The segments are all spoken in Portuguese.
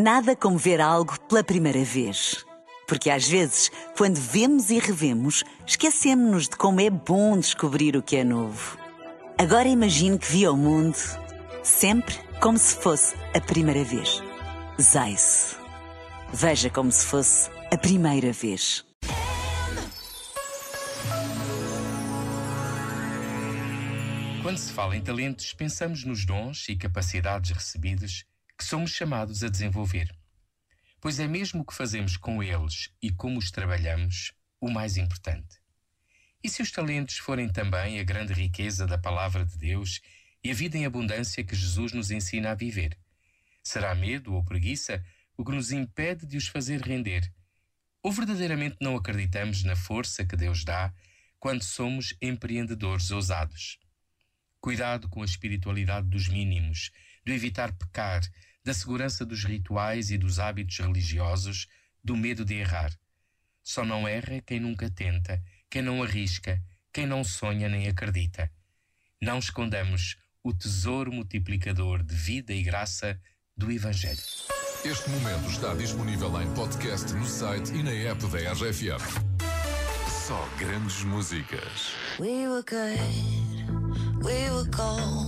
Nada como ver algo pela primeira vez. Porque às vezes, quando vemos e revemos, esquecemos-nos de como é bom descobrir o que é novo. Agora imagine que viu o mundo sempre como se fosse a primeira vez. Zais. Veja como se fosse a primeira vez. Quando se fala em talentos, pensamos nos dons e capacidades recebidos que somos chamados a desenvolver. Pois é mesmo o que fazemos com eles e como os trabalhamos o mais importante. E se os talentos forem também a grande riqueza da palavra de Deus e a vida em abundância que Jesus nos ensina a viver? Será medo ou preguiça o que nos impede de os fazer render? Ou verdadeiramente não acreditamos na força que Deus dá quando somos empreendedores ousados? Cuidado com a espiritualidade dos mínimos, do evitar pecar, da segurança dos rituais e dos hábitos religiosos, do medo de errar. Só não erra quem nunca tenta, quem não arrisca, quem não sonha nem acredita. Não escondamos o tesouro multiplicador de vida e graça do Evangelho. Este momento está disponível em podcast no site e na app da RFM. Só grandes músicas. We were good, we were gold.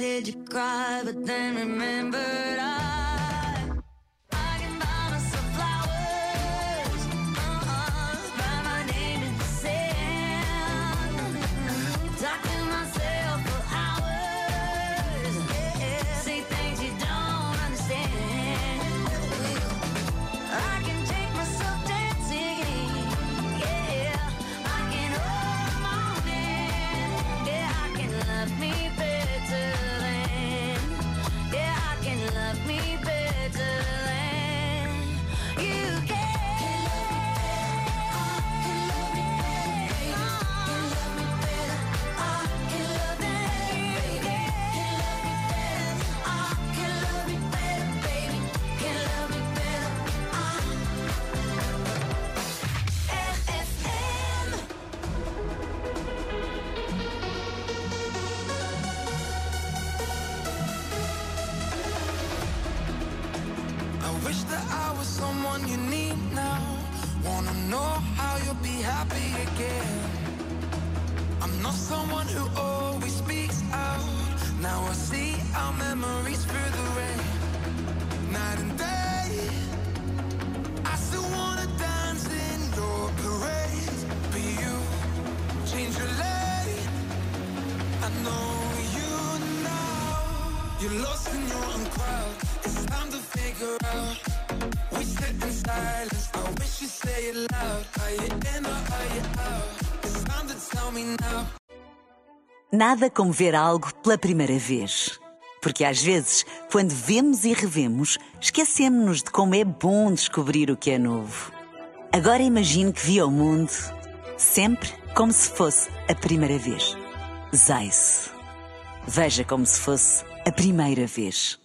Did you cry, but then remember. Wish that I was someone you need now. Wanna know how you'll be happy again. I'm not someone who always speaks out. Now I see our memories through the rain. Night and day, You're lost in your own crowd. It's time to figure out. We sit in silence. I wish say it loud. Are you in or are you out? It's time to tell me now. Nada como ver algo pela primeira vez. Porque às vezes, quando vemos e revemos, esquecemos-nos de como é bom descobrir o que é novo. Agora imagine que viu o mundo sempre como se fosse a primeira vez. Zais. Veja como se fosse a primeira vez.